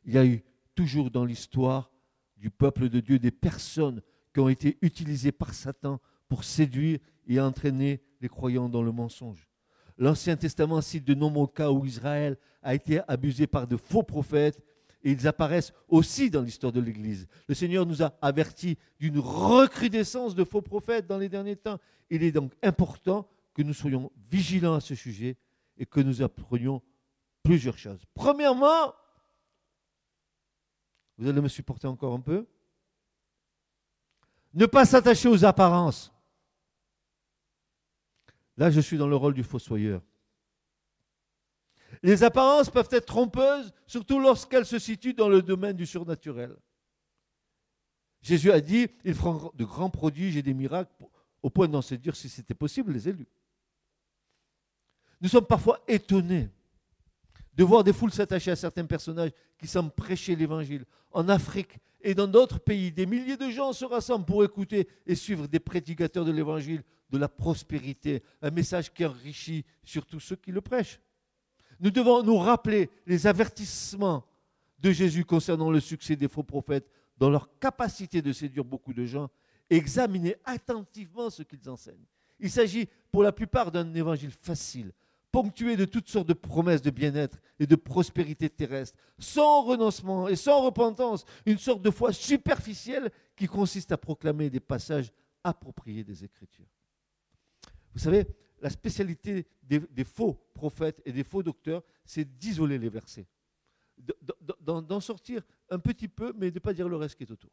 Il y a eu toujours dans l'histoire du peuple de Dieu des personnes qui ont été utilisées par Satan pour séduire et entraîner les croyants dans le mensonge. L'Ancien Testament cite de nombreux cas où Israël a été abusé par de faux prophètes et ils apparaissent aussi dans l'histoire de l'Église. Le Seigneur nous a avertis d'une recrudescence de faux prophètes dans les derniers temps. Il est donc important que nous soyons vigilants à ce sujet et que nous apprenions plusieurs choses. Premièrement, vous allez me supporter encore un peu, ne pas s'attacher aux apparences. Là, je suis dans le rôle du fossoyeur. Les apparences peuvent être trompeuses, surtout lorsqu'elles se situent dans le domaine du surnaturel. Jésus a dit, ils feront de grands prodiges et des miracles au point d'en se dire si c'était possible les élus. Nous sommes parfois étonnés de voir des foules s'attacher à certains personnages qui semblent prêcher l'évangile. En Afrique et dans d'autres pays, des milliers de gens se rassemblent pour écouter et suivre des prédicateurs de l'évangile, de la prospérité, un message qui enrichit surtout ceux qui le prêchent. Nous devons nous rappeler les avertissements de Jésus concernant le succès des faux prophètes dans leur capacité de séduire beaucoup de gens et examiner attentivement ce qu'ils enseignent. Il s'agit pour la plupart d'un évangile facile, ponctué de toutes sortes de promesses de bien-être et de prospérité terrestre, sans renoncement et sans repentance, une sorte de foi superficielle qui consiste à proclamer des passages appropriés des Écritures. Vous savez, la spécialité des, faux prophètes et des faux docteurs, c'est d'isoler les versets, d'en sortir un petit peu, mais de ne pas dire le reste qui est autour.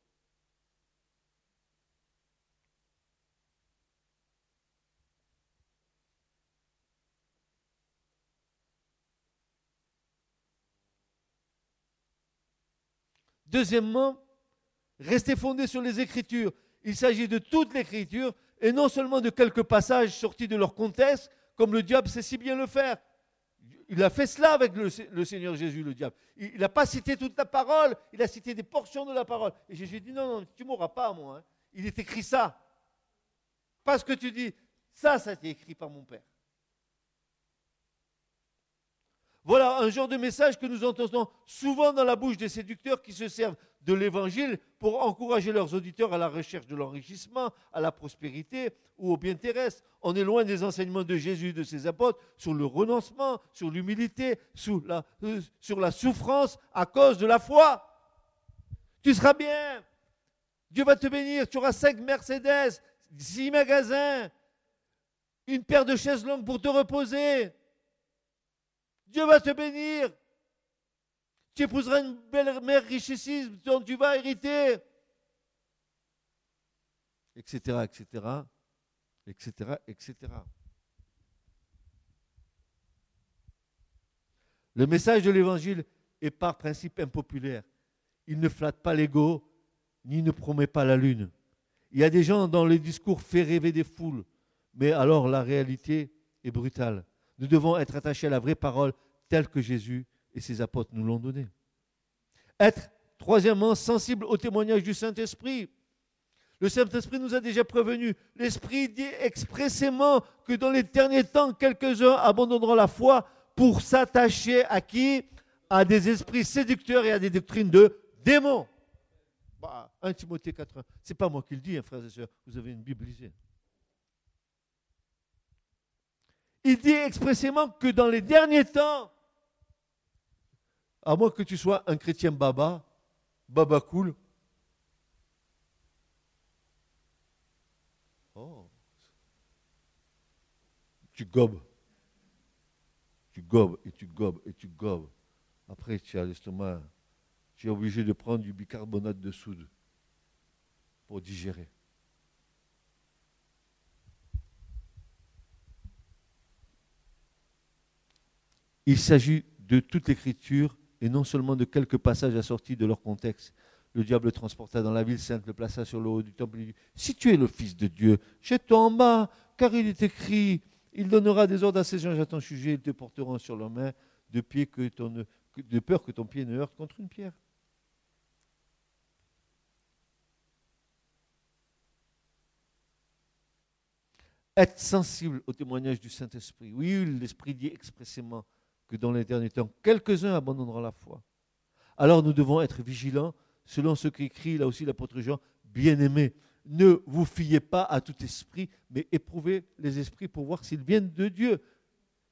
Deuxièmement, rester fondé sur les Écritures. Il s'agit de toute l'Écriture et non seulement de quelques passages sortis de leur contexte, comme le diable sait si bien le faire. Il a fait cela avec le, Seigneur Jésus, le diable. Il n'a pas cité toute la parole, il a cité des portions de la parole. Et Jésus dit, non, non, tu ne mourras pas, moi. Hein. Il est écrit ça. Parce que tu dis, ça, ça a été écrit par mon Père. Voilà un genre de message que nous entendons souvent dans la bouche des séducteurs qui se servent de l'évangile pour encourager leurs auditeurs à la recherche de l'enrichissement, à la prospérité ou au bien terrestre. On est loin des enseignements de Jésus et de ses apôtres sur le renoncement, sur l'humilité, sur la, euh, sur la souffrance à cause de la foi. Tu seras bien. Dieu va te bénir. Tu auras cinq Mercedes, six magasins, une paire de chaises longues pour te reposer. Dieu va te bénir. Tu épouseras une belle mère richissime dont tu vas hériter. Etc., etc., etc., etc. Le message de l'évangile est par principe impopulaire. Il ne flatte pas l'ego, ni ne promet pas la lune. Il y a des gens dont les discours fait rêver des foules, mais alors la réalité est brutale. Nous devons être attachés à la vraie parole telle que Jésus et ses apôtres nous l'ont donnée. Être, troisièmement, sensible au témoignage du Saint-Esprit. Le Saint-Esprit nous a déjà prévenu. L'Esprit dit expressément que dans les derniers temps, quelques-uns abandonneront la foi pour s'attacher à qui? À des esprits séducteurs et à des doctrines de démons. Bah, 1 Timothée 4. C'est pas moi qui le dis, hein, frères et sœurs. Vous avez une Bible lisée. Il dit expressément que dans les derniers temps, à moins que tu sois un chrétien baba, baba cool. Oh. Tu gobes. Tu gobes et tu gobes et tu gobes. Après, tu as l'estomac. Tu es obligé de prendre du bicarbonate de soude pour digérer. Il s'agit de toute l'écriture et non seulement de quelques passages assortis de leur contexte. Le diable le transporta dans la ville sainte, le plaça sur le haut du temple et dit Si tu es le Fils de Dieu, jette-toi en bas, car il est écrit Il donnera des ordres à ses anges à ton sujet, ils te porteront sur leurs mains, de, de peur que ton pied ne heurte contre une pierre. Être sensible au témoignage du Saint-Esprit. Oui, l'Esprit dit expressément que dans les quelques-uns abandonneront la foi. Alors nous devons être vigilants, selon ce qu'écrit là aussi l'apôtre Jean, bien-aimés, ne vous fiez pas à tout esprit, mais éprouvez les esprits pour voir s'ils viennent de Dieu.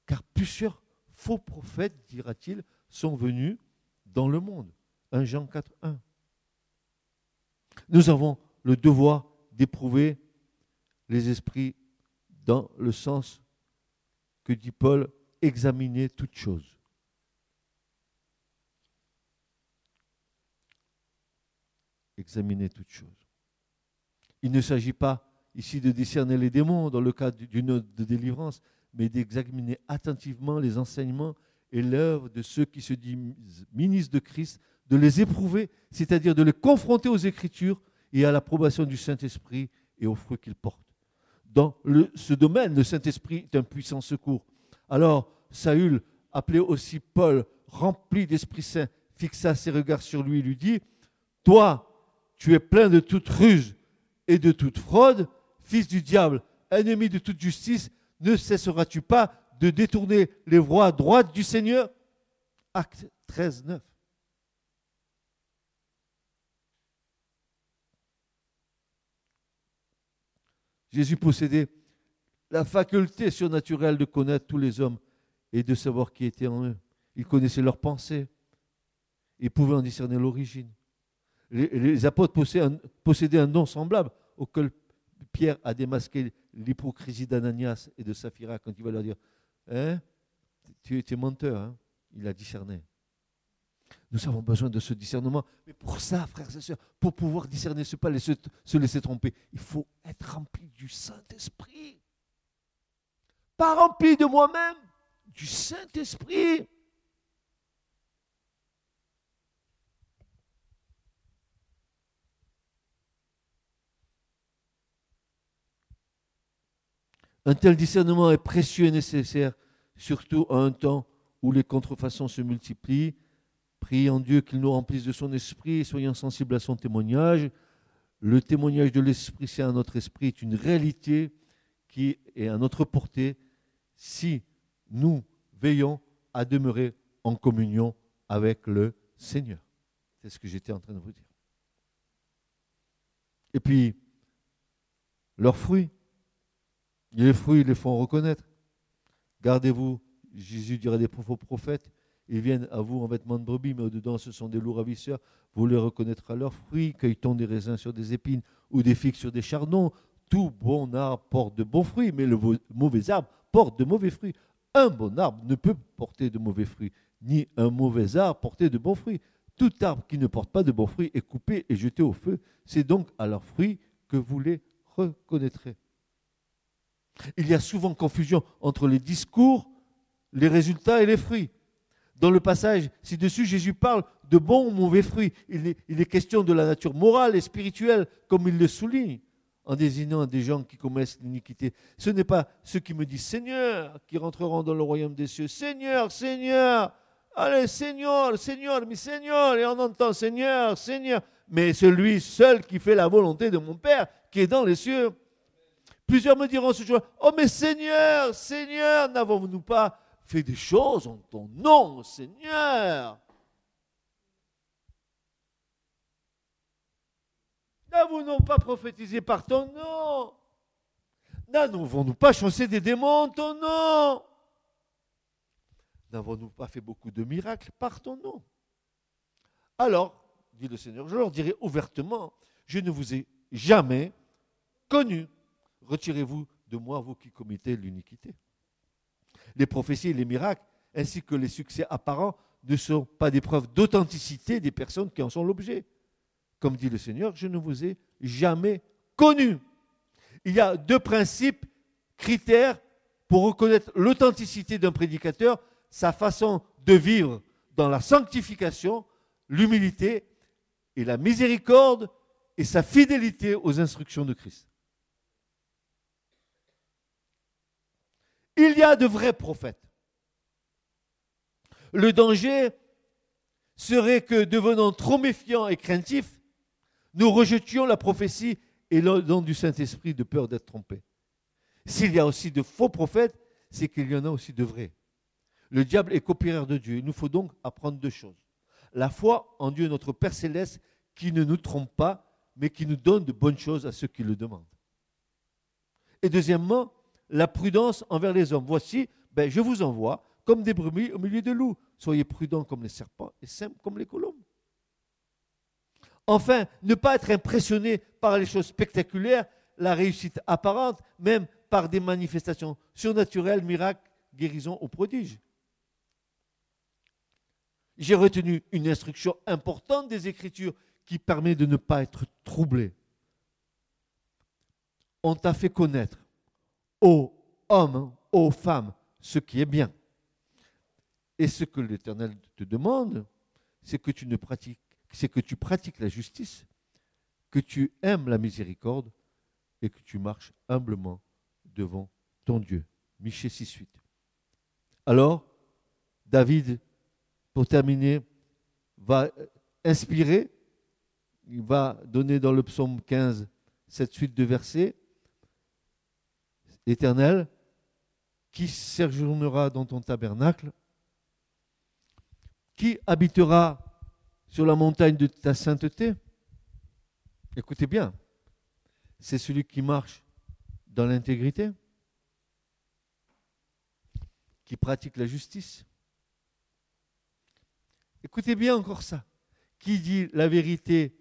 Car plusieurs faux prophètes, dira-t-il, sont venus dans le monde. 1 Jean 4, 1. Nous avons le devoir d'éprouver les esprits dans le sens que dit Paul examiner toutes choses. Examiner toutes choses. Il ne s'agit pas ici de discerner les démons dans le cadre d'une œuvre de délivrance, mais d'examiner attentivement les enseignements et l'œuvre de ceux qui se disent ministres de Christ, de les éprouver, c'est-à-dire de les confronter aux Écritures et à l'approbation du Saint-Esprit et aux fruits qu'ils portent. Dans ce domaine, le Saint-Esprit est un puissant secours. Alors Saül, appelé aussi Paul, rempli d'Esprit Saint, fixa ses regards sur lui et lui dit, Toi, tu es plein de toute ruse et de toute fraude, fils du diable, ennemi de toute justice, ne cesseras-tu pas de détourner les voies droites du Seigneur? Acte 13, 9. Jésus possédait la faculté surnaturelle de connaître tous les hommes et de savoir qui était en eux. Il connaissait leurs pensées. Il pouvait en discerner l'origine. Les, apôtres possédaient un, don semblable auquel Pierre a démasqué l'hypocrisie d'Ananias et de Saphira quand il va leur dire Hein Tu es menteur. Hein il a discerné. Nous avons besoin de ce discernement. Mais pour ça, frères et sœurs, pour pouvoir discerner ce pas se, se laisser tromper, il faut être rempli du Saint-Esprit. Pas rempli de moi-même, du Saint-Esprit. Un tel discernement est précieux et nécessaire, surtout à un temps où les contrefaçons se multiplient. Prions Dieu qu'il nous remplisse de son esprit soyons sensibles à son témoignage. Le témoignage de l'Esprit c'est à notre esprit est une réalité qui est à notre portée si nous veillons à demeurer en communion avec le Seigneur. C'est ce que j'étais en train de vous dire. Et puis, leurs fruits, les fruits les font reconnaître. Gardez-vous, Jésus dirait des faux prophètes, ils viennent à vous en vêtements de brebis, mais au-dedans ce sont des loups ravisseurs. Vous les reconnaîtrez à leurs fruits, cueille-t-on des raisins sur des épines ou des figues sur des chardons? Tout bon arbre porte de bons fruits, mais le mauvais arbre porte de mauvais fruits. Un bon arbre ne peut porter de mauvais fruits, ni un mauvais arbre porter de bons fruits. Tout arbre qui ne porte pas de bons fruits est coupé et jeté au feu. C'est donc à leurs fruits que vous les reconnaîtrez. Il y a souvent confusion entre les discours, les résultats et les fruits. Dans le passage ci-dessus, Jésus parle de bons ou mauvais fruits. Il est, il est, question de la nature morale et spirituelle, comme il le souligne en désignant des gens qui commettent l'iniquité. Ce n'est pas ceux qui me disent Seigneur qui rentreront dans le royaume des cieux. Seigneur, Seigneur, allez, Seigneur, Seigneur, mais Seigneur, et on entend Seigneur, Seigneur, mais celui seul qui fait la volonté de mon Père qui est dans les cieux. Plusieurs me diront ce jour, oh mais Seigneur, Seigneur, n'avons-nous pas fait des choses en ton nom, Seigneur? N'avons-nous pas prophétisé par ton nom N'avons-nous pas chancé des démons en ton nom N'avons-nous pas fait beaucoup de miracles par ton nom? Alors, dit le Seigneur, je leur dirai ouvertement, je ne vous ai jamais connu. Retirez-vous de moi, vous qui commettez l'iniquité. Les prophéties et les miracles, ainsi que les succès apparents, ne sont pas des preuves d'authenticité des personnes qui en sont l'objet. Comme dit le Seigneur, je ne vous ai jamais connu. Il y a deux principes, critères pour reconnaître l'authenticité d'un prédicateur, sa façon de vivre dans la sanctification, l'humilité et la miséricorde et sa fidélité aux instructions de Christ. Il y a de vrais prophètes. Le danger serait que, devenant trop méfiants et craintifs, nous rejetions la prophétie et le du Saint-Esprit de peur d'être trompés. S'il y a aussi de faux prophètes, c'est qu'il y en a aussi de vrais. Le diable est copieur de Dieu. Il nous faut donc apprendre deux choses. La foi en Dieu, notre Père céleste, qui ne nous trompe pas, mais qui nous donne de bonnes choses à ceux qui le demandent. Et deuxièmement, la prudence envers les hommes. Voici, ben, je vous envoie comme des brebis au milieu de loups. Soyez prudents comme les serpents et simples comme les colombes. Enfin, ne pas être impressionné par les choses spectaculaires, la réussite apparente, même par des manifestations surnaturelles, miracles, guérisons ou prodiges. J'ai retenu une instruction importante des Écritures qui permet de ne pas être troublé. On t'a fait connaître, ô hommes, ô femmes, ce qui est bien. Et ce que l'Éternel te demande, c'est que tu ne pratiques c'est que tu pratiques la justice, que tu aimes la miséricorde et que tu marches humblement devant ton Dieu. Michée 6, 8. Alors, David, pour terminer, va inspirer, il va donner dans le psaume 15 cette suite de versets. Éternel, qui séjournera dans ton tabernacle? Qui habitera sur la montagne de ta sainteté Écoutez bien, c'est celui qui marche dans l'intégrité, qui pratique la justice. Écoutez bien encore ça. Qui dit la vérité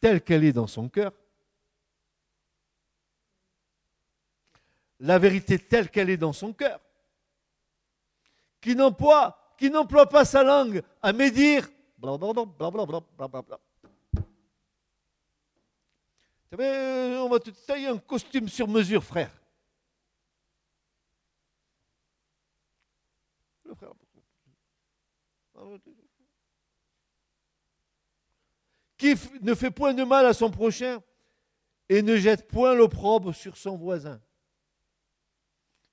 telle qu'elle est dans son cœur La vérité telle qu'elle est dans son cœur. Qui n'emploie, qui n'emploie pas sa langue à médire Blablabla. On va te tailler un costume sur mesure, frère. Le frère. Qui ne fait point de mal à son prochain et ne jette point l'opprobre sur son voisin.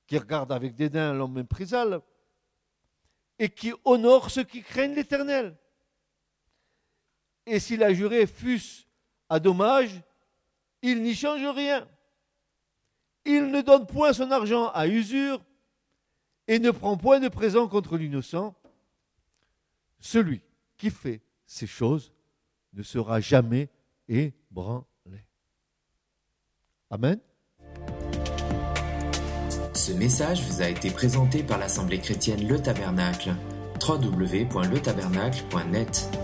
Qui regarde avec dédain l'homme méprisable et qui honore ceux qui craignent l'Éternel et s'il a juré fût-ce à dommage, il n'y change rien. Il ne donne point son argent à usure et ne prend point de présent contre l'innocent. Celui qui fait ces choses ne sera jamais ébranlé. Amen. Ce message vous a été présenté par l'Assemblée chrétienne Le Tabernacle. www.letabernacle.net